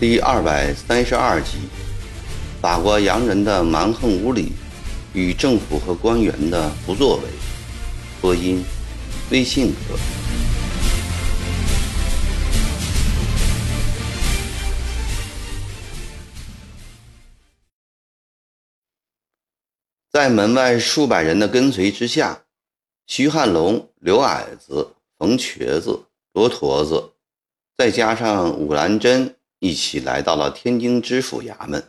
第二百三十二集：法国洋人的蛮横无理与政府和官员的不作为。播音：微信哥。在门外数百人的跟随之下，徐汉龙、刘矮子、冯瘸子、罗驼子，再加上武兰珍。一起来到了天津知府衙门。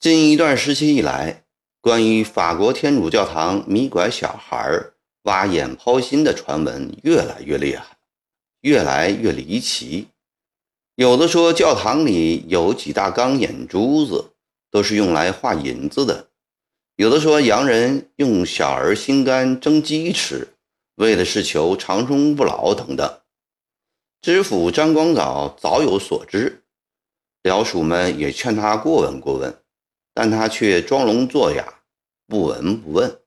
近一段时期以来，关于法国天主教堂迷拐小孩、挖眼抛心的传闻越来越厉害，越来越离奇。有的说教堂里有几大缸眼珠子，都是用来画银子的；有的说洋人用小儿心肝蒸鸡吃，为的是求长生不老等等。知府张光藻早有所知，僚属们也劝他过问过问，但他却装聋作哑，不闻不问。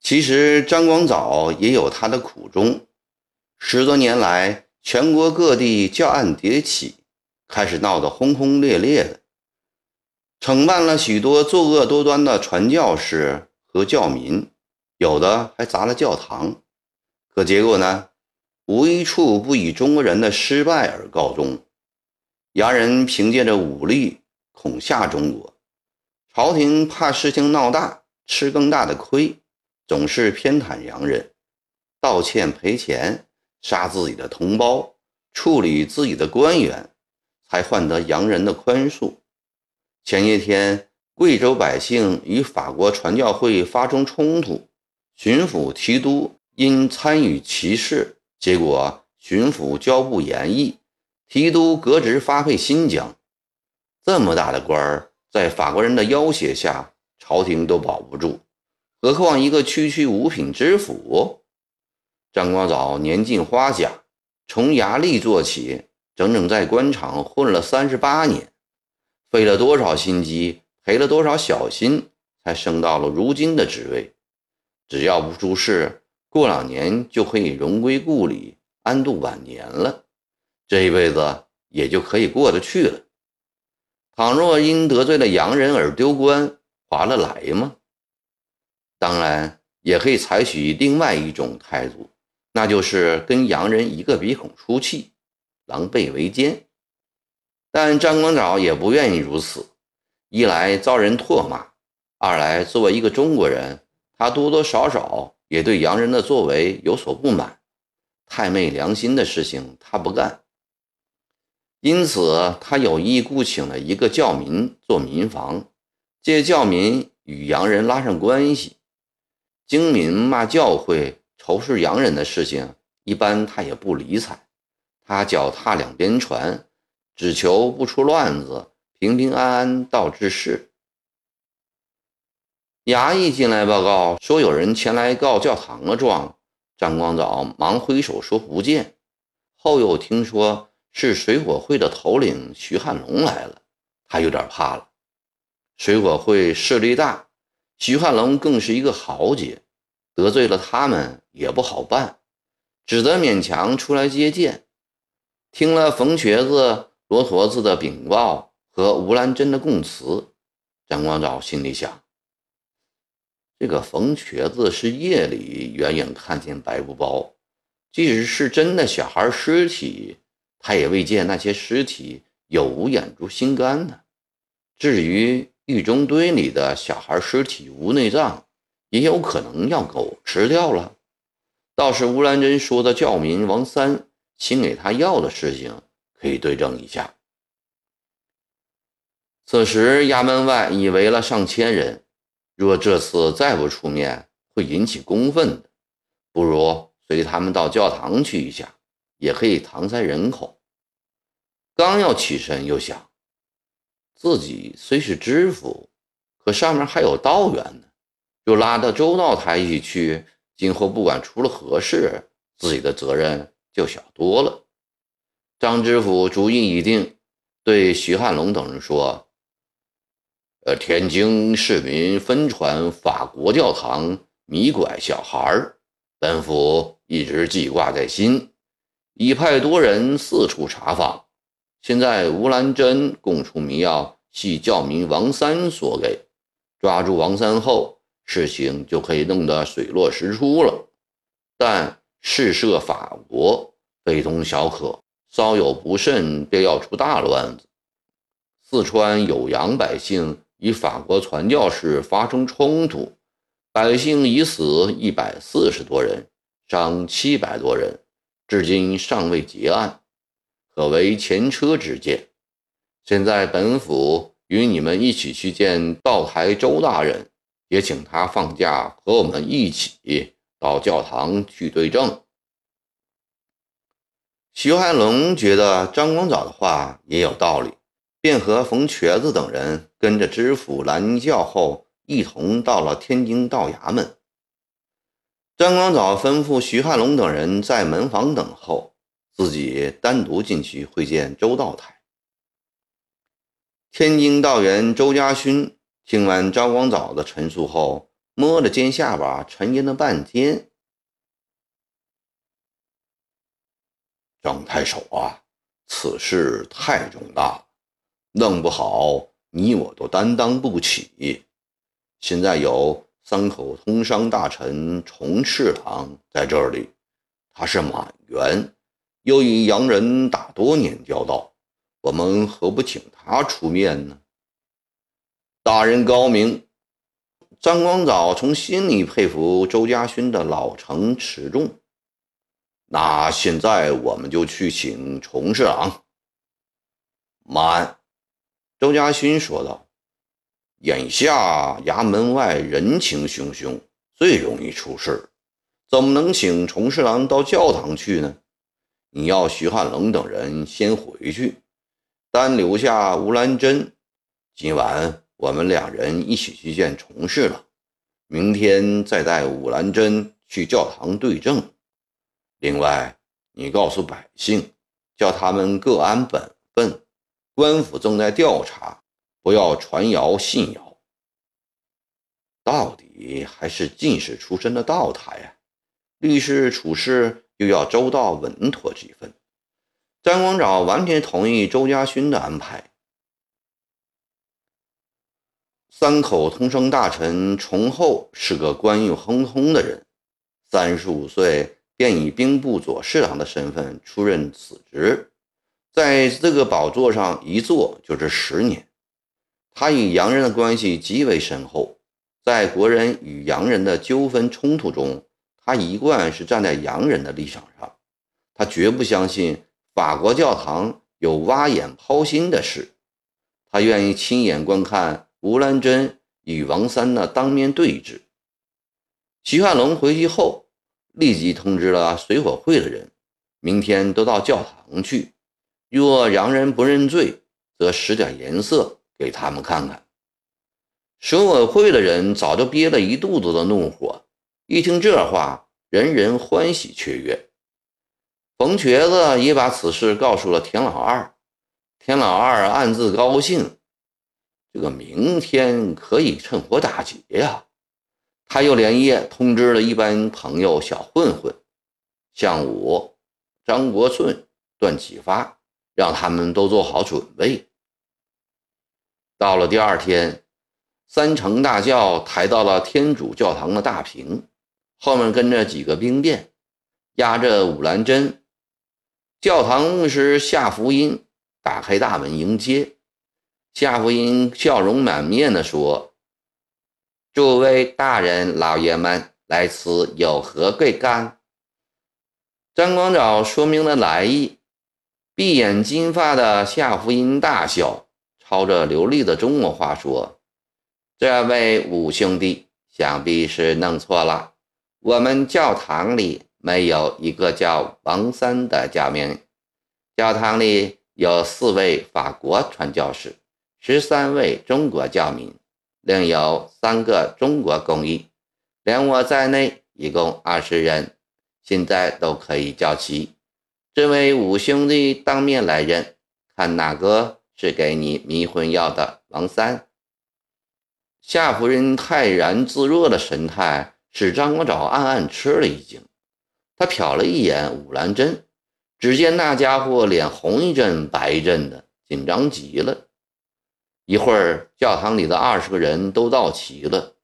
其实张光藻也有他的苦衷。十多年来，全国各地教案迭起，开始闹得轰轰烈烈的，惩办了许多作恶多端的传教士和教民，有的还砸了教堂。可结果呢？无一处不以中国人的失败而告终。洋人凭借着武力恐吓中国，朝廷怕事情闹大，吃更大的亏，总是偏袒洋人，道歉赔钱，杀自己的同胞，处理自己的官员，才换得洋人的宽恕。前些天，贵州百姓与法国传教会发生冲突，巡抚提督因参与其事。结果，巡抚交部严议，提督革职发配新疆。这么大的官儿，在法国人的要挟下，朝廷都保不住，何况一个区区五品知府？张光藻年近花甲，从衙吏做起，整整在官场混了三十八年，费了多少心机，赔了多少小心，才升到了如今的职位。只要不出事。过两年就可以荣归故里，安度晚年了，这一辈子也就可以过得去了。倘若因得罪了洋人而丢官，划得来吗？当然，也可以采取另外一种态度，那就是跟洋人一个鼻孔出气，狼狈为奸。但张光藻也不愿意如此，一来遭人唾骂，二来作为一个中国人，他多多少少。也对洋人的作为有所不满，太昧良心的事情他不干，因此他有意雇请了一个教民做民房，借教民与洋人拉上关系。精民骂教会、仇视洋人的事情，一般他也不理睬，他脚踏两边船，只求不出乱子，平平安安到治世。衙役进来报告说，有人前来告教堂的状。张光藻忙挥手说不见。后又听说是水火会的头领徐汉龙来了，他有点怕了。水火会势力大，徐汉龙更是一个豪杰，得罪了他们也不好办，只得勉强出来接见。听了冯瘸子、罗驼子的禀报和吴兰珍的供词，张光藻心里想。这个冯瘸子是夜里远远看见白布包，即使是真的小孩尸体，他也未见那些尸体有无眼珠心肝呢。至于狱中堆里的小孩尸体无内脏，也有可能让狗吃掉了。倒是吴兰珍说的教民王三请给他药的事情，可以对证一下。此时衙门外已围了上千人。若这次再不出面，会引起公愤的。不如随他们到教堂去一下，也可以搪塞人口。刚要起身，又想自己虽是知府，可上面还有道员呢。若拉到周道台一起去，今后不管出了何事，自己的责任就小多了。张知府主意已定，对徐汉龙等人说。呃，天津市民分传法国教堂迷拐小孩，本府一直记挂在心，已派多人四处查访。现在吴兰珍供出迷药，系教民王三所给。抓住王三后，事情就可以弄得水落石出了。但事涉法国，非同小可，稍有不慎，便要出大乱子。四川酉阳百姓与法国传教士发生冲突，百姓已死一百四十多人，伤七百多人，至今尚未结案。可为前车之鉴。现在本府与你们一起去见道台周大人，也请他放假和我们一起到教堂去对证。徐汉龙觉得张光藻的话也有道理，便和冯瘸子等人跟着知府拦轿后，一同到了天津道衙门。张光藻吩咐徐汉龙等人在门房等候。自己单独进去会见周道台。天津道员周家勋听完张光藻的陈述后，摸着尖下巴，沉吟了半天。张太守啊，此事太重大，弄不好你我都担当不起。现在有三口通商大臣重侍郎在这里，他是满员。又与洋人打多年交道，我们何不请他出面呢？大人高明。张光藻从心里佩服周家勋的老成持重。那现在我们就去请重侍郎。慢，周家勋说道：“眼下衙门外人情汹汹，最容易出事，怎么能请重侍郎到教堂去呢？”你要徐汉龙等人先回去，单留下吴兰珍。今晚我们两人一起去见重事了，明天再带吴兰珍去教堂对证。另外，你告诉百姓，叫他们各安本分。官府正在调查，不要传谣信谣。到底还是进士出身的道台啊，律师处事。又要周到稳妥几分，张光藻完全同意周家勋的安排。三口通声大臣崇厚是个官运亨通的人，三十五岁便以兵部左侍郎的身份出任此职，在这个宝座上一坐就是十年。他与洋人的关系极为深厚，在国人与洋人的纠纷冲突中。他一贯是站在洋人的立场上，他绝不相信法国教堂有挖眼抛心的事，他愿意亲眼观看吴兰珍与王三的当面对质。徐汉龙回去后，立即通知了水火会的人，明天都到教堂去。若洋人不认罪，则使点颜色给他们看看。水火会的人早就憋了一肚子的怒火。一听这话，人人欢喜雀跃。冯瘸子也把此事告诉了田老二，田老二暗自高兴，这个明天可以趁火打劫呀！他又连夜通知了一班朋友小混混，向武、张国顺、段启发，让他们都做好准备。到了第二天，三乘大轿抬到了天主教堂的大屏。后面跟着几个兵变，押着武兰珍。教堂牧师夏福音打开大门迎接。夏福音笑容满面地说：“诸位大人、老爷们，来此有何贵干？”张光藻说明了来意。闭眼金发的夏福音大笑，操着流利的中国话说：“这位五兄弟想必是弄错了。”我们教堂里没有一个叫王三的教民，教堂里有四位法国传教士，十三位中国教民，另有三个中国公益，连我在内一共二十人，现在都可以叫齐。这位五兄弟当面来认，看哪个是给你迷魂药的王三。夏夫人泰然自若的神态使张光藻暗暗吃了一惊。他瞟了一眼武兰珍，只见那家伙脸红一阵白一阵的，紧张极了。一会儿，教堂里的二十个人都到齐了。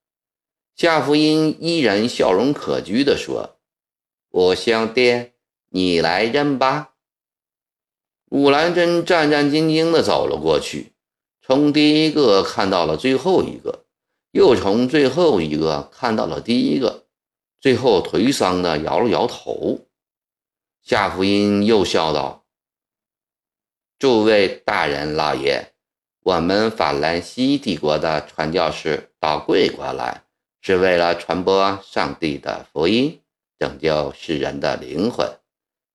夏福音依然笑容可掬地说：“我相爹，你来认吧。”武兰珍战战兢兢地走了过去，从第一个看到了最后一个，又从最后一个看到了第一个。最后颓丧地摇了摇头，夏福音又笑道：“诸位大人老爷，我们法兰西帝国的传教士到贵国来，是为了传播上帝的福音，拯救世人的灵魂。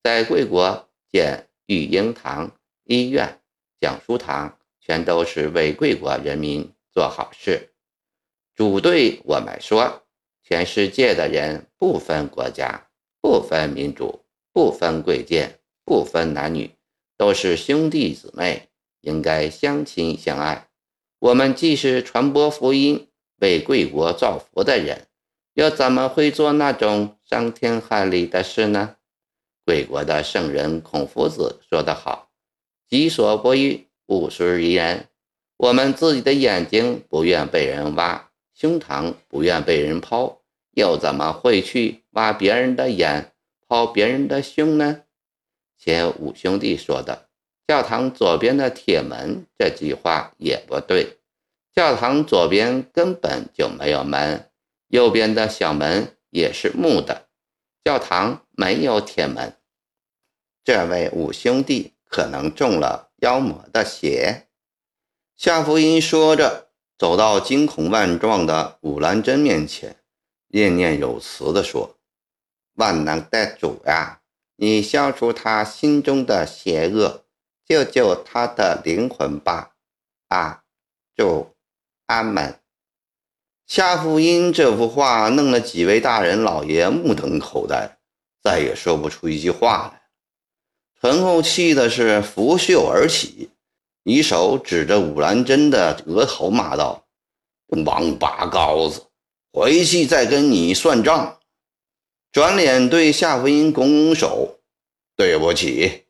在贵国建育婴堂、医院、讲书堂，全都是为贵国人民做好事。主对我们说。”全世界的人不分国家，不分民族，不分贵贱，不分男女，都是兄弟姊妹，应该相亲相爱。我们既是传播福音、为贵国造福的人，又怎么会做那种伤天害理的事呢？贵国的圣人孔夫子说得好：“己所不欲，勿施于人。”我们自己的眼睛不愿被人挖，胸膛不愿被人抛。又怎么会去挖别人的眼、抛别人的胸呢？前五兄弟说的“教堂左边的铁门”这句话也不对，教堂左边根本就没有门，右边的小门也是木的，教堂没有铁门。这位五兄弟可能中了妖魔的邪。夏福音说着，走到惊恐万状的武兰珍面前。念念有词地说：“万能的主呀，你消除他心中的邪恶，救救他的灵魂吧！啊，主，阿门。”夏福音这幅画弄得几位大人老爷目瞪口呆，再也说不出一句话来。陈后气的是拂袖而起，一手指着武兰珍的额头骂道：“王八羔子！”回去再跟你算账。转脸对夏福音拱拱手：“对不起，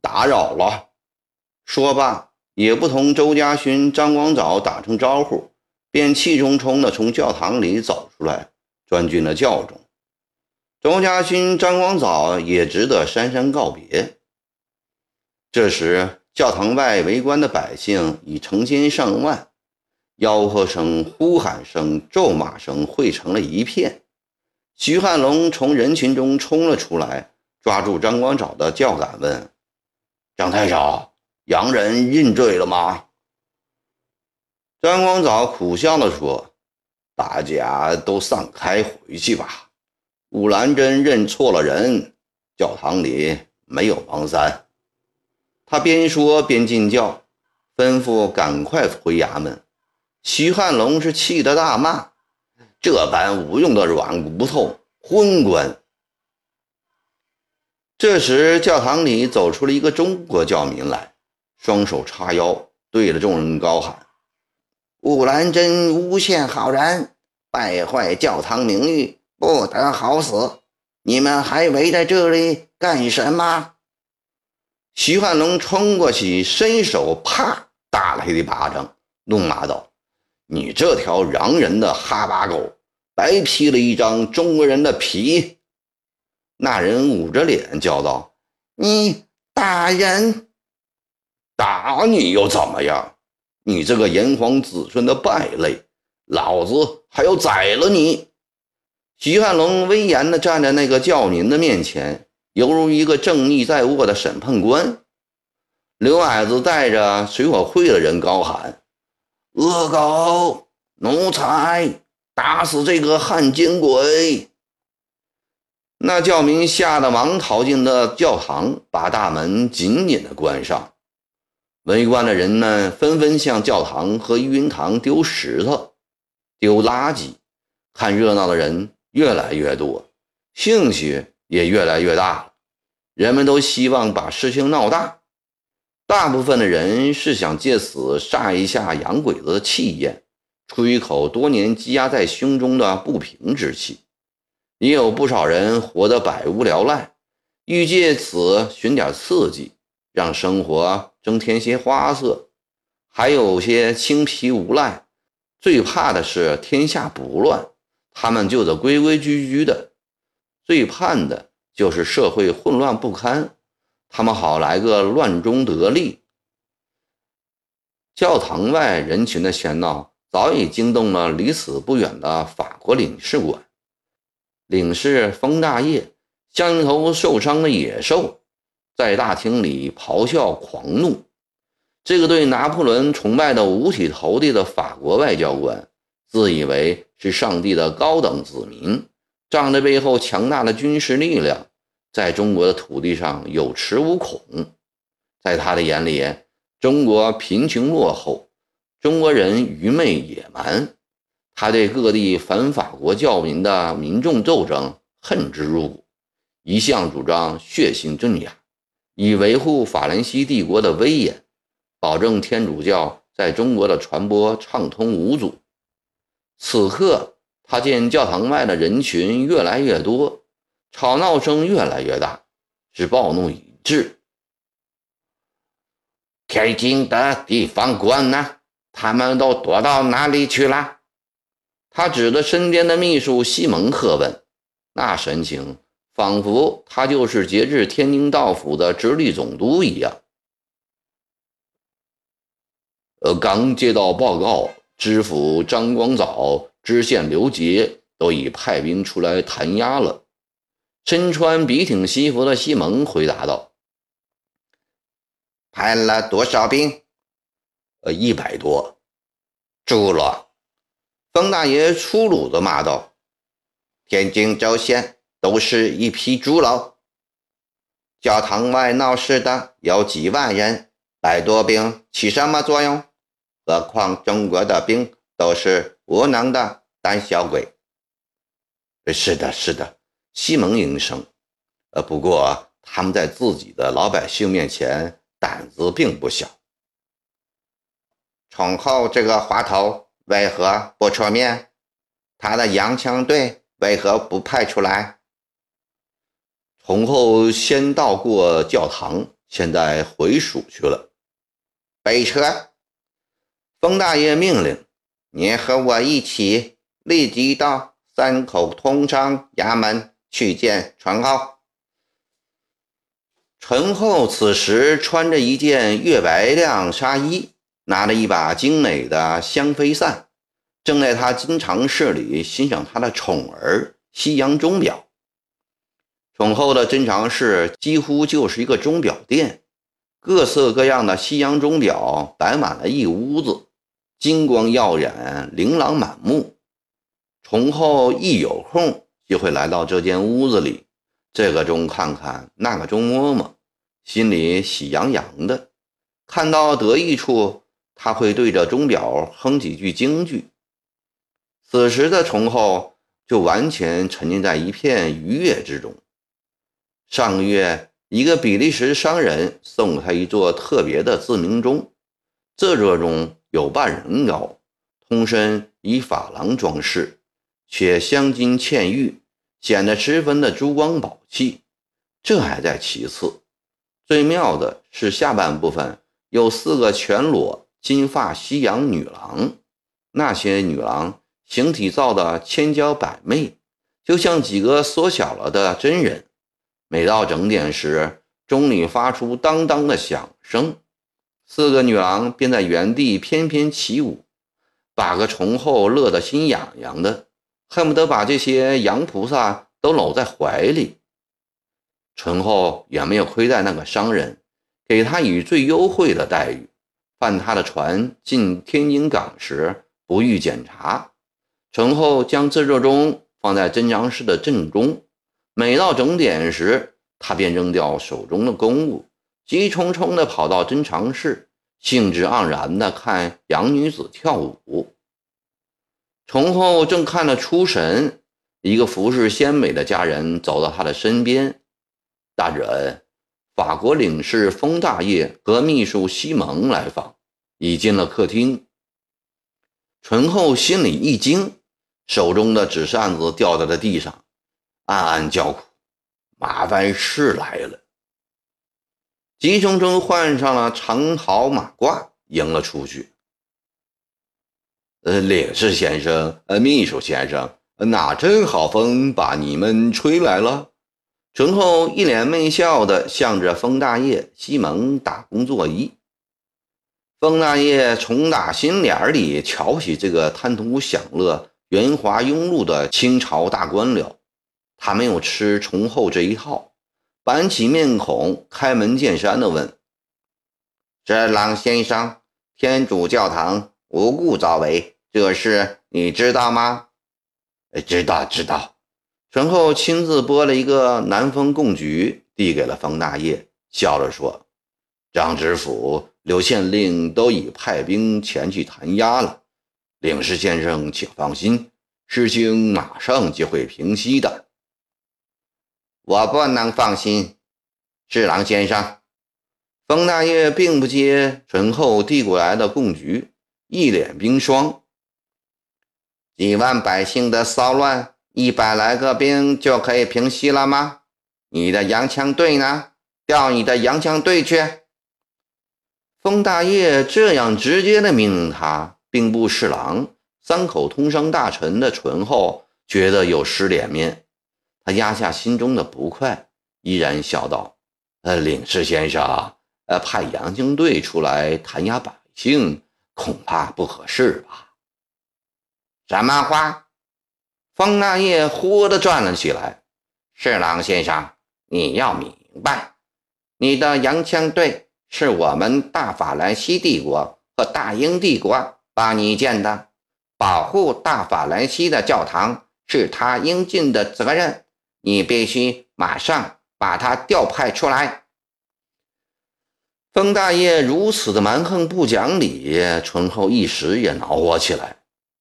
打扰了。”说罢，也不同周家勋、张光藻打声招呼，便气冲冲地从教堂里走出来，钻进了教中。周家勋、张光藻也只得姗姗告别。这时，教堂外围观的百姓已成千上万。吆喝声、呼喊声、咒骂声汇成了一片。徐汉龙从人群中冲了出来，抓住张光藻的教杆问：“张太守，洋人认罪了吗？”张光藻苦笑地说：“大家都散开回去吧。武兰珍认错了人，教堂里没有王三。”他边说边进教，吩咐赶快回衙门。徐汉龙是气得大骂：“这般无用的软骨头，昏官！”这时，教堂里走出了一个中国教民来，双手叉腰，对着众人高喊：“武兰珍诬陷好人，败坏教堂名誉，不得好死！你们还围在这里干什么？”徐汉龙冲过去，伸手啪打了一巴掌，怒骂道。你这条洋人的哈巴狗，白披了一张中国人的皮！那人捂着脸叫道：“你打人，打你又怎么样？你这个炎黄子孙的败类，老子还要宰了你！”徐汉龙威严地站在那个教民的面前，犹如一个正义在握的审判官。刘矮子带着水火会的人高喊。恶狗奴才，打死这个汉奸鬼！那教民吓得忙逃进了教堂，把大门紧紧的关上。围观的人们纷纷向教堂和育婴堂丢石头、丢垃圾。看热闹的人越来越多，兴趣也越来越大。人们都希望把事情闹大。大部分的人是想借此煞一下洋鬼子的气焰，出一口多年积压在胸中的不平之气。也有不少人活得百无聊赖，欲借此寻点刺激，让生活增添些花色；还有些青皮无赖，最怕的是天下不乱，他们就得规规矩矩的；最盼的就是社会混乱不堪，他们好来个乱中得利。教堂外人群的喧闹早已惊动了离此不远的法国领事馆。领事封大业像一头受伤的野兽，在大厅里咆哮狂怒。这个对拿破仑崇拜的五体投地的法国外交官，自以为是上帝的高等子民，仗着背后强大的军事力量，在中国的土地上有恃无恐。在他的眼里，中国贫穷落后，中国人愚昧野蛮。他对各地反法国教民的民众斗争恨之入骨，一向主张血腥镇压，以维护法兰西帝国的威严，保证天主教在中国的传播畅通无阻。此刻，他见教堂外的人群越来越多，吵闹声越来越大，是暴怒已至。天津的地方官呢？他们都躲到哪里去了？他指着身边的秘书西蒙喝问，那神情仿佛他就是节制天津道府的直隶总督一样。呃，刚接到报告，知府张光藻、知县刘杰都已派兵出来弹压了。身穿笔挺西服的西蒙回答道：“派了多少兵？呃，一百多。住了。”方大爷粗鲁地骂道：“天津州县都是一批猪肉，教堂外闹事的有几万人，百多兵起什么作用？何况中国的兵都是无能的胆小鬼。”“是的，是的。”西蒙应声。“呃，不过他们在自己的老百姓面前胆子并不小。”崇厚这个滑头。为何不出面？他的洋枪队为何不派出来？从后先到过教堂，现在回蜀去了。备车！封大爷命令：“你和我一起，立即到三口通商衙门去见陈厚。”陈厚此时穿着一件月白亮纱衣。拿着一把精美的香妃扇，正在他经常室里欣赏他的宠儿西洋钟表。宠后的珍藏室几乎就是一个钟表店，各色各样的西洋钟表摆满了一屋子，金光耀眼，琳琅满目。宠后一有空就会来到这间屋子里，这个钟看看，那个钟摸摸，心里喜洋洋的。看到得意处。他会对着钟表哼几句京剧。此时的崇厚就完全沉浸在一片愉悦之中。上个月，一个比利时商人送给他一座特别的自鸣钟，这座钟有半人高，通身以珐琅装饰，且镶金嵌玉，显得十分的珠光宝气。这还在其次，最妙的是下半部分有四个全裸。金发西洋女郎，那些女郎形体造的千娇百媚，就像几个缩小了的真人。每到整点时，钟里发出当当的响声，四个女郎便在原地翩翩起舞，把个崇厚乐得心痒痒的，恨不得把这些洋菩萨都搂在怀里。醇厚也没有亏待那个商人，给他以最优惠的待遇。换他的船进天津港时，不予检查。陈后将自热钟放在镇江市的正中。每到整点时，他便扔掉手中的公务，急匆匆地跑到珍藏室，兴致盎然地看洋女子跳舞。崇后正看得出神，一个服饰鲜美的家人走到他的身边：“大人。”法国领事封大业和秘书西蒙来访，已进了客厅。醇厚心里一惊，手中的纸扇子掉在了地上，暗暗叫苦：麻烦事来了。急匆匆换上了长袍马褂，迎了出去。呃，领事先生，呃，秘书先生，哪阵好风把你们吹来了？醇厚一脸媚笑的向着封大业、西蒙打工作揖。封大业从打心眼里瞧不起这个贪图享乐、圆滑庸碌的清朝大官僚，他没有吃崇厚这一套，板起面孔，开门见山的问：“这郎先生，天主教堂无故遭围。”这事你知道吗？知道，知道。醇厚亲自拨了一个南风贡菊，递给了方大业，笑着说：“张知府、刘县令都已派兵前去弹压了。领事先生，请放心，事情马上就会平息的。”我不能放心，侍郎先生。方大业并不接醇厚递过来的贡菊，一脸冰霜。几万百姓的骚乱，一百来个兵就可以平息了吗？你的洋枪队呢？调你的洋枪队去！封大业这样直接的命令他，兵部侍郎、三口通商大臣的醇厚觉得有失脸面，他压下心中的不快，依然笑道：“呃，领事先生，呃，派洋枪队出来弹压百姓，恐怕不合适吧？”什么话？方大爷忽地转了起来。侍郎先生，你要明白，你的洋枪队是我们大法兰西帝国和大英帝国帮你建的，保护大法兰西的教堂是他应尽的责任。你必须马上把他调派出来。风大爷如此的蛮横不讲理，醇厚一时也恼火起来。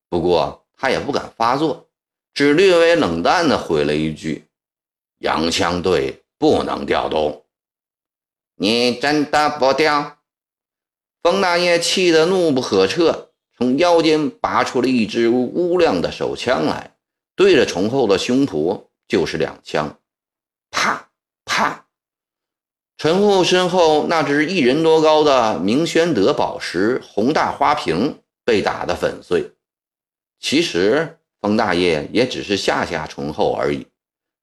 不过他也不敢发作，只略微冷淡地回了一句：“洋枪队不能调动。”你真的不调？风大爷气得怒不可遏，从腰间拔出了一支乌亮的手枪来，对着崇厚的胸脯就是两枪，啪啪！陈厚身后那只一人多高的明宣德宝石红大花瓶被打得粉碎。其实，冯大爷也只是吓吓醇厚而已。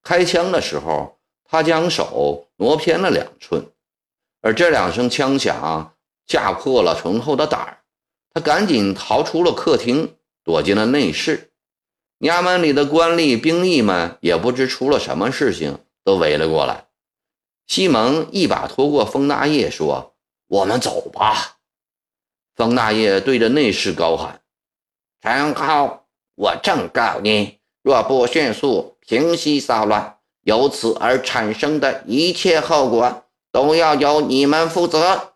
开枪的时候，他将手挪偏了两寸，而这两声枪响吓破了醇厚的胆儿。他赶紧逃出了客厅，躲进了内室。衙门里的官吏、兵役们也不知出了什么事情，都围了过来。西蒙一把拖过冯大业，说：“我们走吧。”冯大业对着内室高喊。陈浩，我正告你，若不迅速平息骚乱，由此而产生的一切后果，都要由你们负责。